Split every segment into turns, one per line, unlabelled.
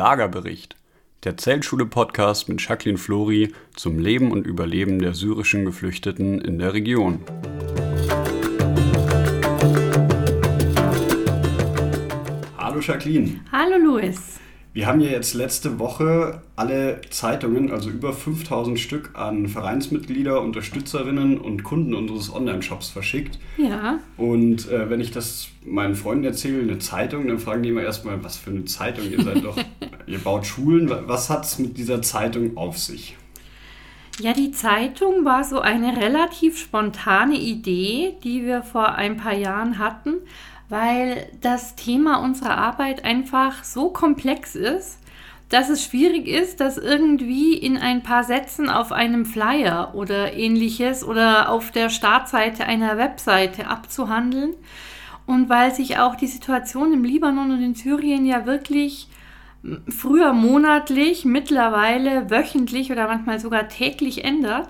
Lagerbericht, der Zeltschule-Podcast mit Jacqueline Flori zum Leben und Überleben der syrischen Geflüchteten in der Region. Hallo Jacqueline.
Hallo Luis.
Wir haben ja jetzt letzte Woche alle Zeitungen, also über 5000 Stück an Vereinsmitglieder, Unterstützerinnen und Kunden unseres Online-Shops verschickt.
Ja.
Und äh, wenn ich das meinen Freunden erzähle, eine Zeitung, dann fragen die immer erstmal, was für eine Zeitung? Ihr seid doch, ihr baut Schulen. Was hat es mit dieser Zeitung auf sich?
Ja, die Zeitung war so eine relativ spontane Idee, die wir vor ein paar Jahren hatten weil das Thema unserer Arbeit einfach so komplex ist, dass es schwierig ist, das irgendwie in ein paar Sätzen auf einem Flyer oder ähnliches oder auf der Startseite einer Webseite abzuhandeln. Und weil sich auch die Situation im Libanon und in Syrien ja wirklich früher monatlich, mittlerweile wöchentlich oder manchmal sogar täglich ändert,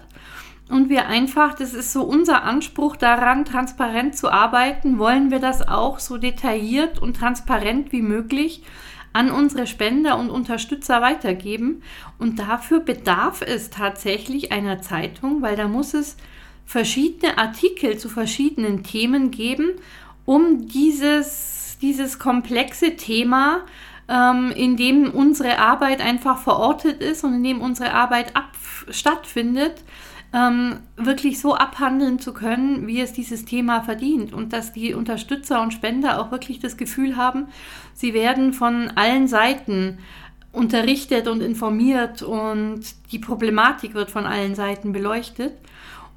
und wir einfach, das ist so unser Anspruch daran, transparent zu arbeiten, wollen wir das auch so detailliert und transparent wie möglich an unsere Spender und Unterstützer weitergeben. Und dafür bedarf es tatsächlich einer Zeitung, weil da muss es verschiedene Artikel zu verschiedenen Themen geben, um dieses, dieses komplexe Thema, ähm, in dem unsere Arbeit einfach verortet ist und in dem unsere Arbeit ab, stattfindet, ähm, wirklich so abhandeln zu können, wie es dieses Thema verdient und dass die Unterstützer und Spender auch wirklich das Gefühl haben, sie werden von allen Seiten unterrichtet und informiert und die Problematik wird von allen Seiten beleuchtet.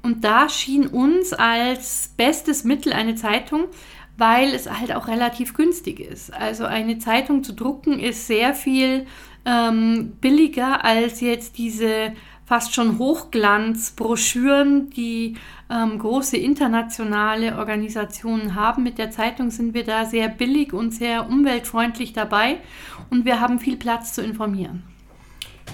Und da schien uns als bestes Mittel eine Zeitung, weil es halt auch relativ günstig ist. Also eine Zeitung zu drucken ist sehr viel ähm, billiger als jetzt diese fast schon Hochglanzbroschüren, die ähm, große internationale Organisationen haben. Mit der Zeitung sind wir da sehr billig und sehr umweltfreundlich dabei und wir haben viel Platz zu informieren.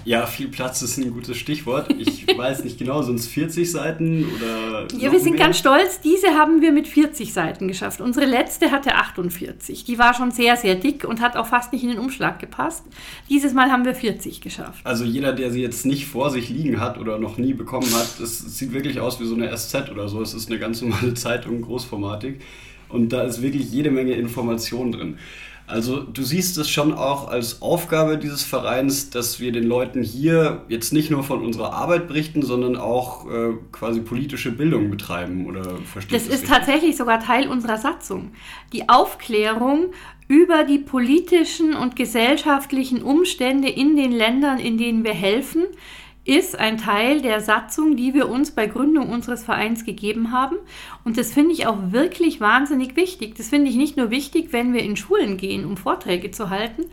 Ja, viel Platz ist ein gutes Stichwort. Ich weiß nicht genau, sind es 40 Seiten oder.
Ja, wir sind mehr? ganz stolz. Diese haben wir mit 40 Seiten geschafft. Unsere letzte hatte 48. Die war schon sehr, sehr dick und hat auch fast nicht in den Umschlag gepasst. Dieses Mal haben wir 40 geschafft.
Also jeder, der sie jetzt nicht vor sich liegen hat oder noch nie bekommen hat, es sieht wirklich aus wie so eine SZ oder so. Es ist eine ganz normale Zeitung, großformatig. Und da ist wirklich jede Menge Information drin. Also du siehst es schon auch als Aufgabe dieses Vereins, dass wir den Leuten hier jetzt nicht nur von unserer Arbeit berichten, sondern auch äh, quasi politische Bildung betreiben oder
verstehst Das ist richtig? tatsächlich sogar Teil unserer Satzung. Die Aufklärung über die politischen und gesellschaftlichen Umstände in den Ländern, in denen wir helfen, ist ein Teil der Satzung, die wir uns bei Gründung unseres Vereins gegeben haben. Und das finde ich auch wirklich wahnsinnig wichtig. Das finde ich nicht nur wichtig, wenn wir in Schulen gehen, um Vorträge zu halten,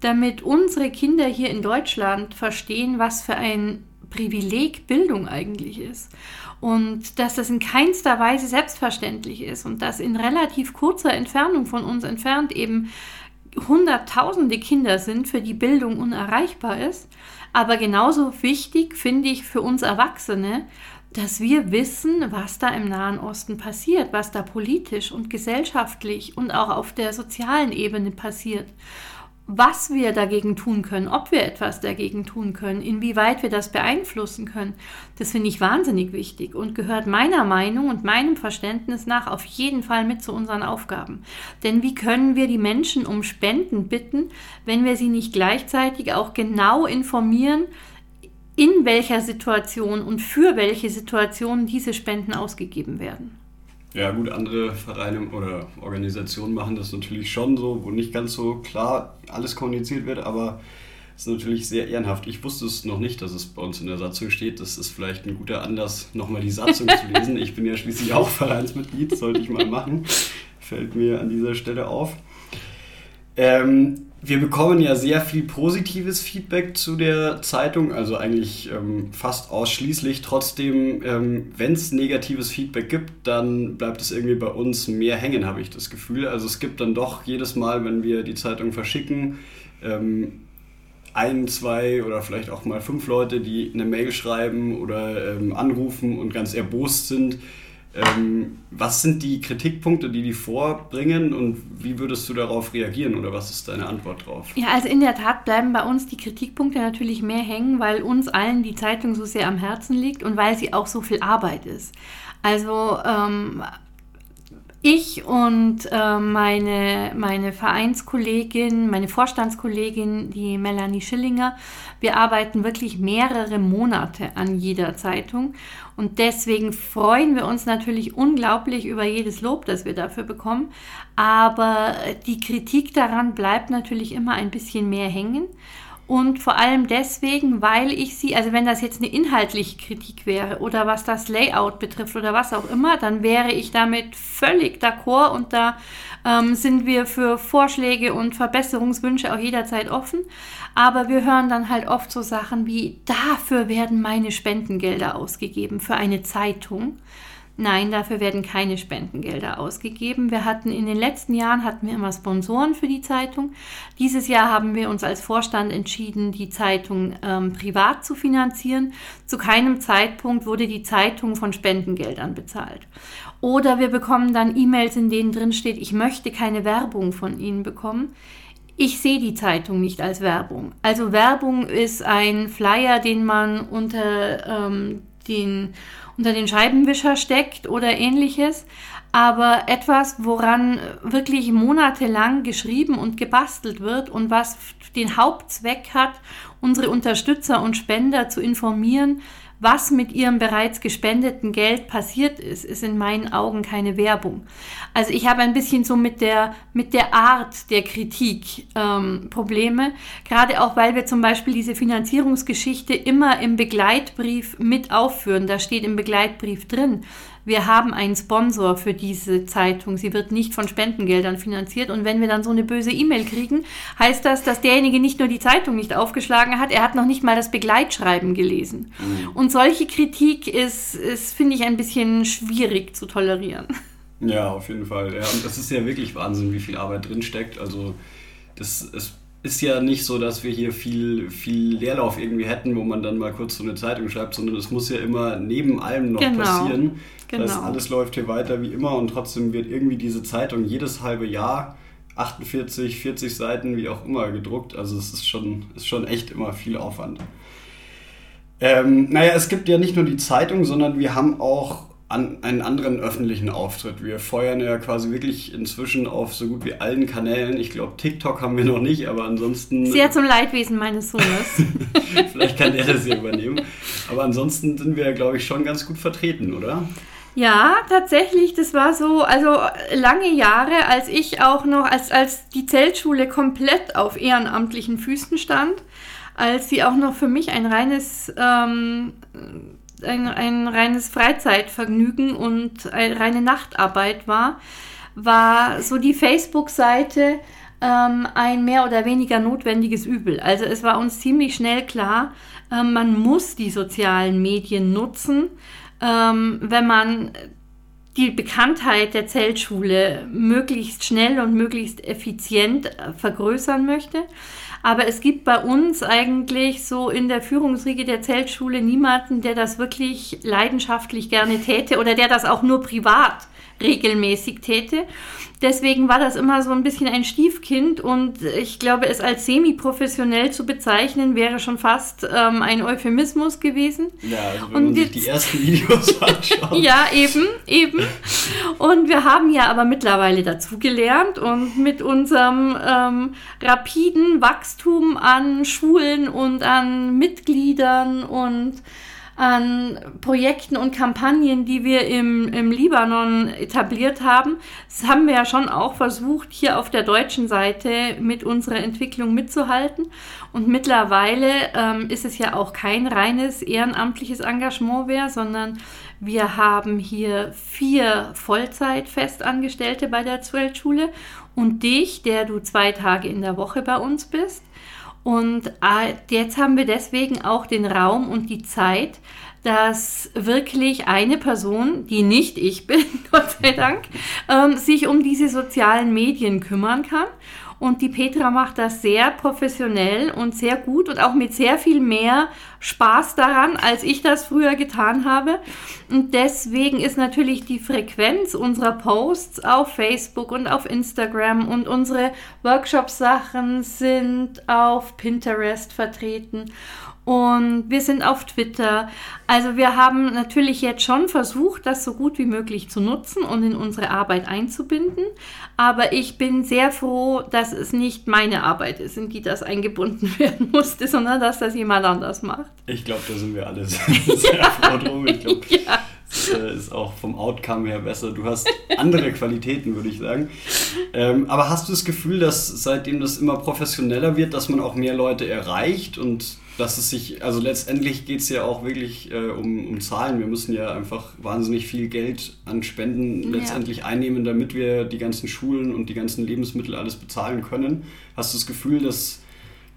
damit unsere Kinder hier in Deutschland verstehen, was für ein Privileg Bildung eigentlich ist. Und dass das in keinster Weise selbstverständlich ist und dass in relativ kurzer Entfernung von uns entfernt eben Hunderttausende Kinder sind, für die Bildung unerreichbar ist. Aber genauso wichtig finde ich für uns Erwachsene, dass wir wissen, was da im Nahen Osten passiert, was da politisch und gesellschaftlich und auch auf der sozialen Ebene passiert was wir dagegen tun können, ob wir etwas dagegen tun können, inwieweit wir das beeinflussen können, das finde ich wahnsinnig wichtig und gehört meiner Meinung und meinem Verständnis nach auf jeden Fall mit zu unseren Aufgaben. Denn wie können wir die Menschen um Spenden bitten, wenn wir sie nicht gleichzeitig auch genau informieren, in welcher Situation und für welche Situation diese Spenden ausgegeben werden?
Ja gut, andere Vereine oder Organisationen machen das natürlich schon so, wo nicht ganz so klar alles kommuniziert wird, aber es ist natürlich sehr ehrenhaft. Ich wusste es noch nicht, dass es bei uns in der Satzung steht. Das ist vielleicht ein guter Anlass, nochmal die Satzung zu lesen. Ich bin ja schließlich auch Vereinsmitglied, sollte ich mal machen. Fällt mir an dieser Stelle auf. Ähm, wir bekommen ja sehr viel positives Feedback zu der Zeitung, also eigentlich ähm, fast ausschließlich. Trotzdem, ähm, wenn es negatives Feedback gibt, dann bleibt es irgendwie bei uns mehr hängen, habe ich das Gefühl. Also es gibt dann doch jedes Mal, wenn wir die Zeitung verschicken, ähm, ein, zwei oder vielleicht auch mal fünf Leute, die eine Mail schreiben oder ähm, anrufen und ganz erbost sind Ähm, was sind die Kritikpunkte, die die vorbringen und wie würdest du darauf reagieren oder was ist deine Antwort drauf?
Ja, also in der Tat bleiben bei uns die Kritikpunkte natürlich mehr hängen, weil uns allen die Zeitung so sehr am Herzen liegt und weil sie auch so viel Arbeit ist. Also ähm, ich und äh, meine, meine Vereinskollegin, meine Vorstandskollegin, die Melanie Schillinger, wir arbeiten wirklich mehrere Monate an jeder Zeitung und deswegen freuen wir uns natürlich unglaublich über jedes Lob, das wir dafür bekommen. Aber die Kritik daran bleibt natürlich immer ein bisschen mehr hängen. Und vor allem deswegen, weil ich sie, also wenn das jetzt eine inhaltliche Kritik wäre oder was das Layout betrifft oder was auch immer, dann wäre ich damit völlig d'accord und da ähm, sind wir für Vorschläge und Verbesserungswünsche auch jederzeit offen. Aber wir hören dann halt oft so Sachen wie, dafür werden meine Spendengelder ausgegeben für eine Zeitung. Nein, dafür werden keine Spendengelder ausgegeben. Wir hatten in den letzten Jahren hatten wir immer Sponsoren für die Zeitung. Dieses Jahr haben wir uns als Vorstand entschieden, die Zeitung ähm, privat zu finanzieren. Zu keinem Zeitpunkt wurde die Zeitung von Spendengeldern bezahlt. Oder wir bekommen dann E-Mails, in denen drin steht, ich möchte keine Werbung von Ihnen bekommen. Ich sehe die Zeitung nicht als Werbung. Also Werbung ist ein Flyer, den man unter ähm, den unter den Scheibenwischer steckt oder ähnliches, aber etwas, woran wirklich monatelang geschrieben und gebastelt wird und was den Hauptzweck hat, unsere Unterstützer und Spender zu informieren, was mit ihrem bereits gespendeten Geld passiert ist, ist in meinen Augen keine Werbung. Also ich habe ein bisschen so mit der, mit der Art der Kritik ähm, Probleme, gerade auch weil wir zum Beispiel diese Finanzierungsgeschichte immer im Begleitbrief mit aufführen. Da steht im Begleitbrief drin, wir haben einen Sponsor für diese Zeitung. Sie wird nicht von Spendengeldern finanziert. Und wenn wir dann so eine böse E-Mail kriegen, heißt das, dass derjenige nicht nur die Zeitung nicht aufgeschlagen hat, er hat noch nicht mal das Begleitschreiben gelesen. Mhm. Und solche Kritik ist, ist finde ich, ein bisschen schwierig zu tolerieren.
Ja, auf jeden Fall. Ja, und das ist ja wirklich Wahnsinn, wie viel Arbeit drinsteckt. Also das ist ist ja nicht so, dass wir hier viel, viel Leerlauf irgendwie hätten, wo man dann mal kurz so eine Zeitung schreibt, sondern es muss ja immer neben allem noch genau. passieren. Genau. Das heißt, alles läuft hier weiter wie immer und trotzdem wird irgendwie diese Zeitung jedes halbe Jahr 48, 40 Seiten, wie auch immer, gedruckt. Also es ist schon, ist schon echt immer viel Aufwand. Ähm, naja, es gibt ja nicht nur die Zeitung, sondern wir haben auch an, einen anderen öffentlichen Auftritt. Wir feuern ja quasi wirklich inzwischen auf so gut wie allen Kanälen. Ich glaube, TikTok haben wir noch nicht, aber ansonsten.
Sehr zum Leidwesen meines Sohnes.
Vielleicht kann der das hier übernehmen. Aber ansonsten sind wir, glaube ich, schon ganz gut vertreten, oder?
Ja, tatsächlich, das war so, also lange Jahre, als ich auch noch, als, als die Zeltschule komplett auf ehrenamtlichen Füßen stand, als sie auch noch für mich ein reines ähm, ein, ein reines Freizeitvergnügen und eine reine Nachtarbeit war, war so die Facebook-Seite ähm, ein mehr oder weniger notwendiges Übel. Also es war uns ziemlich schnell klar, äh, man muss die sozialen Medien nutzen, ähm, wenn man die Bekanntheit der Zeltschule möglichst schnell und möglichst effizient äh, vergrößern möchte. Aber es gibt bei uns eigentlich so in der Führungsriege der Zeltschule niemanden, der das wirklich leidenschaftlich gerne täte oder der das auch nur privat regelmäßig täte. Deswegen war das immer so ein bisschen ein Stiefkind und ich glaube, es als semi-professionell zu bezeichnen, wäre schon fast ähm, ein Euphemismus gewesen.
Ja, also wenn und man sich die ersten Videos anschaut.
ja, eben, eben. Und wir haben ja aber mittlerweile dazugelernt und mit unserem ähm, rapiden Wachstum an Schulen und an Mitgliedern und an Projekten und Kampagnen, die wir im, im Libanon etabliert haben. Das haben wir ja schon auch versucht, hier auf der deutschen Seite mit unserer Entwicklung mitzuhalten. Und mittlerweile ähm, ist es ja auch kein reines ehrenamtliches Engagement mehr, sondern wir haben hier vier Vollzeit-Festangestellte bei der Zwölfschule und dich, der du zwei Tage in der Woche bei uns bist. Und äh, jetzt haben wir deswegen auch den Raum und die Zeit, dass wirklich eine Person, die nicht ich bin, Gott sei Dank, ähm, sich um diese sozialen Medien kümmern kann Und die Petra macht das sehr professionell und sehr gut und auch mit sehr viel mehr Spaß daran, als ich das früher getan habe. Und deswegen ist natürlich die Frequenz unserer Posts auf Facebook und auf Instagram und unsere Workshop-Sachen sind auf Pinterest vertreten und wir sind auf Twitter. Also wir haben natürlich jetzt schon versucht, das so gut wie möglich zu nutzen und in unsere Arbeit einzubinden. Aber ich bin sehr froh, dass es nicht meine Arbeit ist, in die das eingebunden werden musste, sondern dass das jemand anders macht.
Ich glaube, da sind wir alle sehr, sehr froh drum. Ich glaube, ja. das äh, ist auch vom Outcome her besser. Du hast andere Qualitäten, würde ich sagen. Ähm, aber hast du das Gefühl, dass seitdem das immer professioneller wird, dass man auch mehr Leute erreicht und dass es sich, also letztendlich geht es ja auch wirklich äh, um, um Zahlen. Wir müssen ja einfach wahnsinnig viel Geld an Spenden ja. letztendlich einnehmen, damit wir die ganzen Schulen und die ganzen Lebensmittel alles bezahlen können. Hast du das Gefühl, dass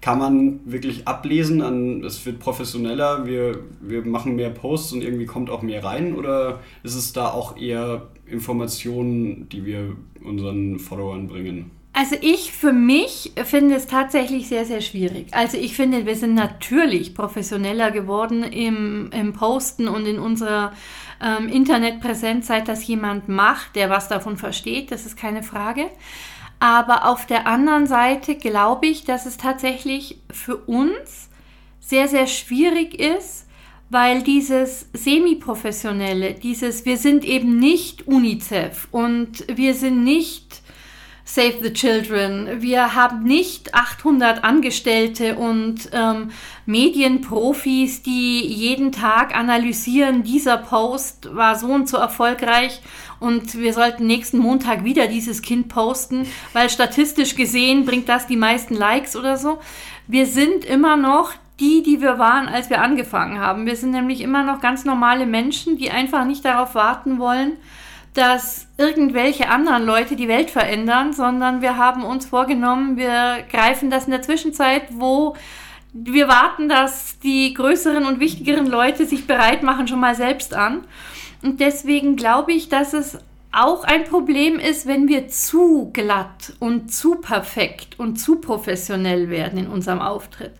kann man wirklich ablesen an, es wird professioneller, wir, wir machen mehr Posts und irgendwie kommt auch mehr rein? Oder ist es da auch eher Informationen, die wir unseren Followern bringen?
Also ich für mich finde es tatsächlich sehr, sehr schwierig. Also ich finde, wir sind natürlich professioneller geworden im, im Posten und in unserer ähm, Internetpräsenz, seit das jemand macht, der was davon versteht, das ist keine Frage. Aber auf der anderen Seite glaube ich, dass es tatsächlich für uns sehr, sehr schwierig ist, weil dieses semi-professionelle, dieses, wir sind eben nicht UNICEF und wir sind nicht Save the Children. Wir haben nicht 800 Angestellte und ähm, Medienprofis, die jeden Tag analysieren, dieser Post war so und so erfolgreich und wir sollten nächsten Montag wieder dieses Kind posten, weil statistisch gesehen bringt das die meisten Likes oder so. Wir sind immer noch die, die wir waren, als wir angefangen haben. Wir sind nämlich immer noch ganz normale Menschen, die einfach nicht darauf warten wollen, dass irgendwelche anderen Leute die Welt verändern, sondern wir haben uns vorgenommen, wir greifen das in der Zwischenzeit, wo wir warten, dass die größeren und wichtigeren Leute sich bereit machen, schon mal selbst an. Und deswegen glaube ich, dass es auch ein Problem ist, wenn wir zu glatt und zu perfekt und zu professionell werden in unserem Auftritt.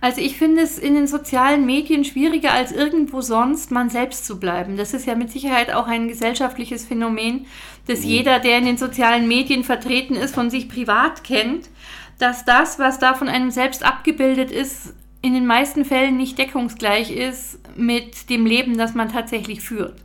Also ich finde es in den sozialen Medien schwieriger als irgendwo sonst, man selbst zu bleiben. Das ist ja mit Sicherheit auch ein gesellschaftliches Phänomen, dass mhm. jeder, der in den sozialen Medien vertreten ist, von sich privat kennt, dass das, was da von einem selbst abgebildet ist, in den meisten Fällen nicht deckungsgleich ist mit dem Leben, das man tatsächlich führt.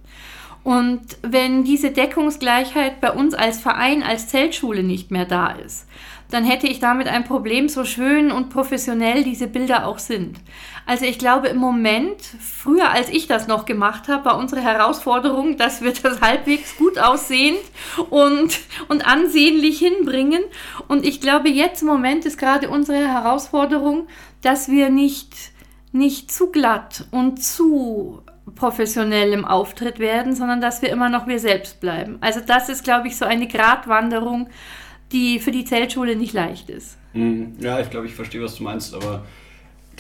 Und wenn diese Deckungsgleichheit bei uns als Verein, als Zeltschule nicht mehr da ist, dann hätte ich damit ein Problem, so schön und professionell diese Bilder auch sind. Also ich glaube im Moment, früher als ich das noch gemacht habe, war unsere Herausforderung, dass wir das halbwegs gut aussehend und, und ansehnlich hinbringen. Und ich glaube, jetzt im Moment ist gerade unsere Herausforderung, dass wir nicht, nicht zu glatt und zu professionell im Auftritt werden, sondern dass wir immer noch wir selbst bleiben. Also das ist, glaube ich, so eine Gratwanderung, die für die Zeltschule nicht leicht ist.
Mhm. Ja, ich glaube, ich verstehe, was du meinst, aber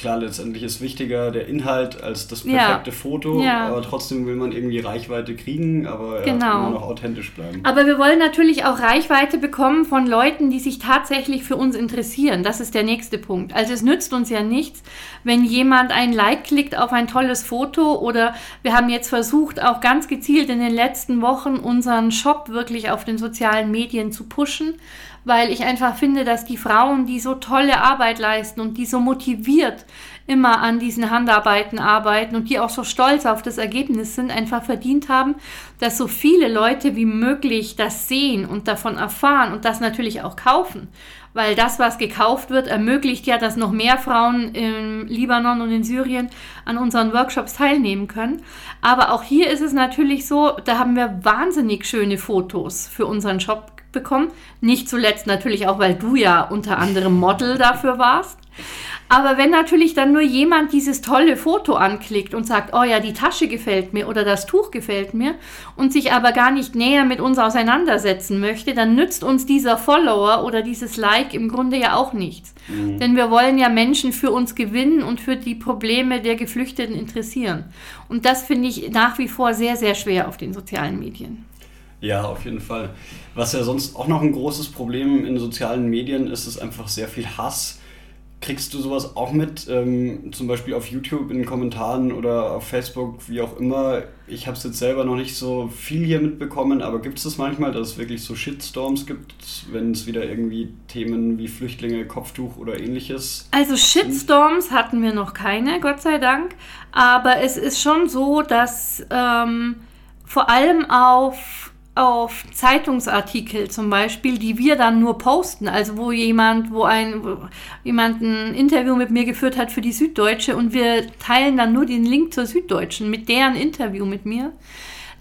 klar, letztendlich ist wichtiger der Inhalt als das perfekte ja. Foto, ja. aber trotzdem will man irgendwie Reichweite kriegen, aber genau. immer noch authentisch bleiben.
Aber wir wollen natürlich auch Reichweite bekommen von Leuten, die sich tatsächlich für uns interessieren. Das ist der nächste Punkt. Also es nützt uns ja nichts, wenn jemand ein Like klickt auf ein tolles Foto oder wir haben jetzt versucht, auch ganz gezielt in den letzten Wochen unseren Shop wirklich auf den sozialen Medien zu pushen weil ich einfach finde, dass die Frauen, die so tolle Arbeit leisten und die so motiviert immer an diesen Handarbeiten arbeiten und die auch so stolz auf das Ergebnis sind, einfach verdient haben, dass so viele Leute wie möglich das sehen und davon erfahren und das natürlich auch kaufen. Weil das, was gekauft wird, ermöglicht ja, dass noch mehr Frauen im Libanon und in Syrien an unseren Workshops teilnehmen können. Aber auch hier ist es natürlich so, da haben wir wahnsinnig schöne Fotos für unseren Shop bekommen. Nicht zuletzt natürlich auch, weil du ja unter anderem Model dafür warst. Aber wenn natürlich dann nur jemand dieses tolle Foto anklickt und sagt, oh ja, die Tasche gefällt mir oder das Tuch gefällt mir und sich aber gar nicht näher mit uns auseinandersetzen möchte, dann nützt uns dieser Follower oder dieses Like im Grunde ja auch nichts. Mhm. Denn wir wollen ja Menschen für uns gewinnen und für die Probleme der Geflüchteten interessieren. Und das finde ich nach wie vor sehr, sehr schwer auf den sozialen Medien.
Ja, auf jeden Fall. Was ja sonst auch noch ein großes Problem in sozialen Medien ist, ist einfach sehr viel Hass Kriegst du sowas auch mit, ähm, zum Beispiel auf YouTube in den Kommentaren oder auf Facebook, wie auch immer? Ich habe es jetzt selber noch nicht so viel hier mitbekommen, aber gibt es das manchmal, dass es wirklich so Shitstorms gibt, wenn es wieder irgendwie Themen wie Flüchtlinge, Kopftuch oder ähnliches?
Also Shitstorms hatten wir noch keine, Gott sei Dank. Aber es ist schon so, dass ähm, vor allem auf auf Zeitungsartikel zum Beispiel, die wir dann nur posten, also wo jemand, wo ein wo jemand ein Interview mit mir geführt hat für die Süddeutsche und wir teilen dann nur den Link zur Süddeutschen mit deren Interview mit mir,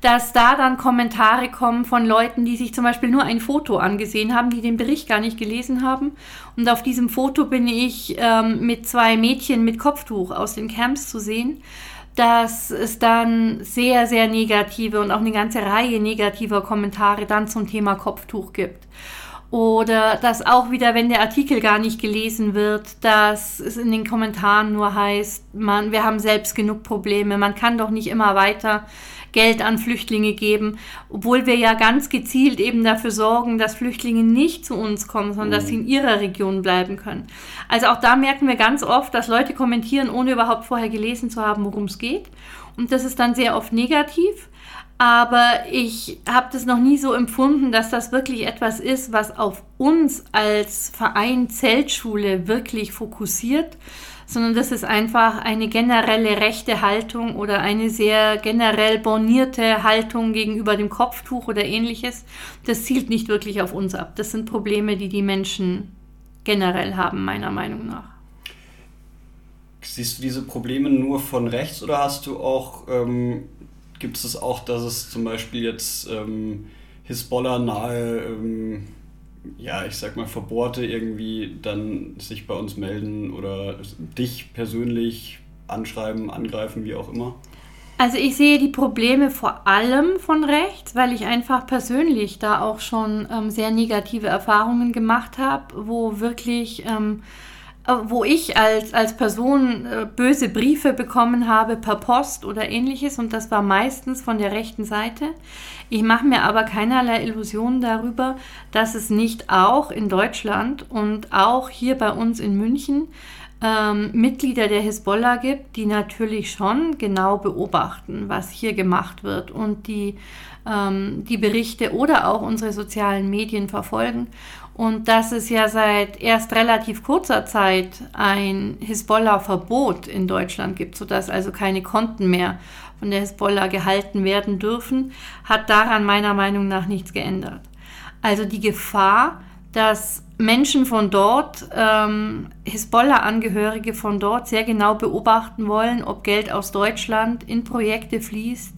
dass da dann Kommentare kommen von Leuten, die sich zum Beispiel nur ein Foto angesehen haben, die den Bericht gar nicht gelesen haben. Und auf diesem Foto bin ich ähm, mit zwei Mädchen mit Kopftuch aus den Camps zu sehen dass es dann sehr, sehr negative und auch eine ganze Reihe negativer Kommentare dann zum Thema Kopftuch gibt. Oder dass auch wieder, wenn der Artikel gar nicht gelesen wird, dass es in den Kommentaren nur heißt, man, wir haben selbst genug Probleme, man kann doch nicht immer weiter Geld an Flüchtlinge geben, obwohl wir ja ganz gezielt eben dafür sorgen, dass Flüchtlinge nicht zu uns kommen, sondern dass sie in ihrer Region bleiben können. Also auch da merken wir ganz oft, dass Leute kommentieren, ohne überhaupt vorher gelesen zu haben, worum es geht. Und das ist dann sehr oft negativ. Aber ich habe das noch nie so empfunden, dass das wirklich etwas ist, was auf uns als Verein Zeltschule wirklich fokussiert, sondern das ist einfach eine generelle rechte Haltung oder eine sehr generell bornierte Haltung gegenüber dem Kopftuch oder ähnliches. Das zielt nicht wirklich auf uns ab. Das sind Probleme, die die Menschen generell haben, meiner Meinung nach.
Siehst du diese Probleme nur von rechts oder hast du auch, ähm, gibt es auch, dass es zum Beispiel jetzt ähm, Hisbollah nahe ähm, ja, ich sag mal, Verbohrte irgendwie dann sich bei uns melden oder dich persönlich anschreiben, angreifen, wie auch immer?
Also ich sehe die Probleme vor allem von rechts, weil ich einfach persönlich da auch schon ähm, sehr negative Erfahrungen gemacht habe, wo wirklich ähm, äh, wo ich als, als Person äh, böse Briefe bekommen habe per Post oder ähnliches und das war meistens von der rechten Seite. Ich mache mir aber keinerlei Illusionen darüber, dass es nicht auch in Deutschland und auch hier bei uns in München ähm, Mitglieder der Hisbollah gibt, die natürlich schon genau beobachten, was hier gemacht wird und die ähm, die Berichte oder auch unsere sozialen Medien verfolgen und dass es ja seit erst relativ kurzer Zeit ein Hisbollah-Verbot in Deutschland gibt, sodass also keine Konten mehr von der Hisbollah gehalten werden dürfen, hat daran meiner Meinung nach nichts geändert. Also die Gefahr, dass Menschen von dort, ähm, Hisbollah-Angehörige von dort sehr genau beobachten wollen, ob Geld aus Deutschland in Projekte fließt,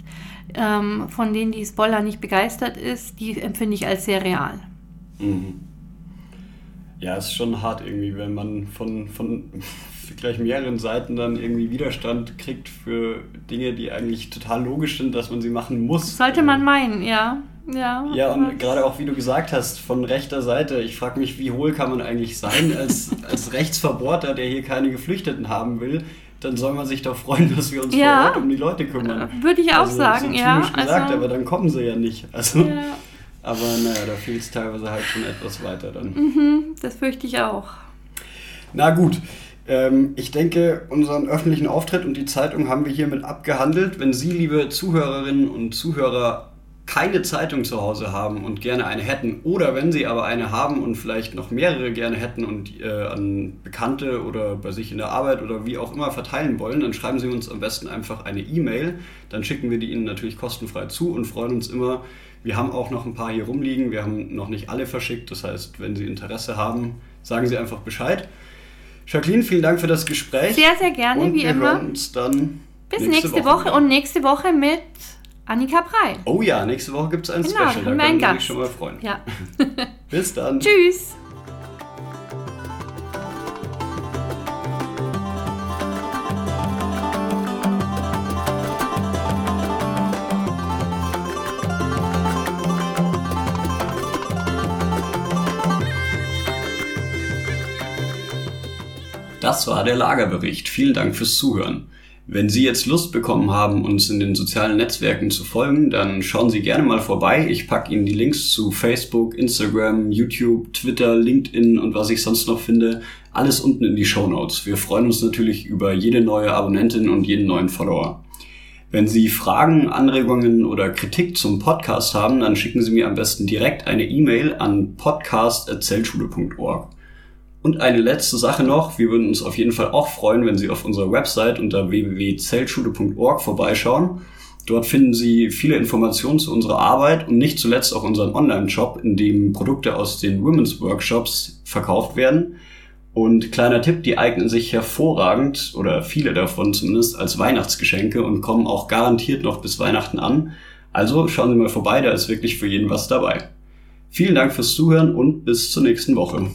ähm, von denen die Hisbollah nicht begeistert ist, die empfinde ich als sehr real.
Mhm. Ja, es ist schon hart irgendwie, wenn man von, von gleich mehreren Seiten dann irgendwie Widerstand kriegt für Dinge, die eigentlich total logisch sind, dass man sie machen muss.
Sollte man meinen, ja.
Ja, ja und gerade auch, wie du gesagt hast, von rechter Seite, ich frage mich, wie hohl kann man eigentlich sein als, als Rechtsverbohrter, der hier keine Geflüchteten haben will, dann soll man sich doch freuen, dass wir uns ja, vor Ort um die Leute kümmern.
Würde ich auch also, sagen, ja.
gesagt, also, aber dann kommen sie ja nicht. Also, ja. Aber naja, da fehlt es teilweise halt schon etwas weiter dann.
Mhm, das fürchte ich auch.
Na gut. Ähm, ich denke, unseren öffentlichen Auftritt und die Zeitung haben wir hiermit abgehandelt. Wenn Sie, liebe Zuhörerinnen und Zuhörer, keine Zeitung zu Hause haben und gerne eine hätten, oder wenn Sie aber eine haben und vielleicht noch mehrere gerne hätten und äh, an Bekannte oder bei sich in der Arbeit oder wie auch immer verteilen wollen, dann schreiben Sie uns am besten einfach eine E-Mail. Dann schicken wir die Ihnen natürlich kostenfrei zu und freuen uns immer, wir haben auch noch ein paar hier rumliegen. Wir haben noch nicht alle verschickt. Das heißt, wenn Sie Interesse haben, sagen Sie einfach Bescheid. Jacqueline, vielen Dank für das Gespräch.
Sehr, sehr gerne,
und
wie
wir
immer.
Hören uns dann
Bis nächste, nächste Woche. Woche. und nächste Woche mit Annika Brei.
Oh ja, nächste Woche gibt es ein genau, Special. Da können Sie sich schon mal freuen.
Ja.
Bis dann.
Tschüss.
Das war der Lagerbericht. Vielen Dank fürs Zuhören. Wenn Sie jetzt Lust bekommen haben, uns in den sozialen Netzwerken zu folgen, dann schauen Sie gerne mal vorbei. Ich packe Ihnen die Links zu Facebook, Instagram, YouTube, Twitter, LinkedIn und was ich sonst noch finde, alles unten in die Show Notes. Wir freuen uns natürlich über jede neue Abonnentin und jeden neuen Follower. Wenn Sie Fragen, Anregungen oder Kritik zum Podcast haben, dann schicken Sie mir am besten direkt eine E-Mail an podcast.zellschule.org. Und eine letzte Sache noch, wir würden uns auf jeden Fall auch freuen, wenn Sie auf unserer Website unter www.zeltschule.org vorbeischauen. Dort finden Sie viele Informationen zu unserer Arbeit und nicht zuletzt auch unseren Online-Shop, in dem Produkte aus den Women's Workshops verkauft werden. Und kleiner Tipp, die eignen sich hervorragend, oder viele davon zumindest, als Weihnachtsgeschenke und kommen auch garantiert noch bis Weihnachten an. Also schauen Sie mal vorbei, da ist wirklich für jeden was dabei. Vielen Dank fürs Zuhören und bis zur nächsten Woche.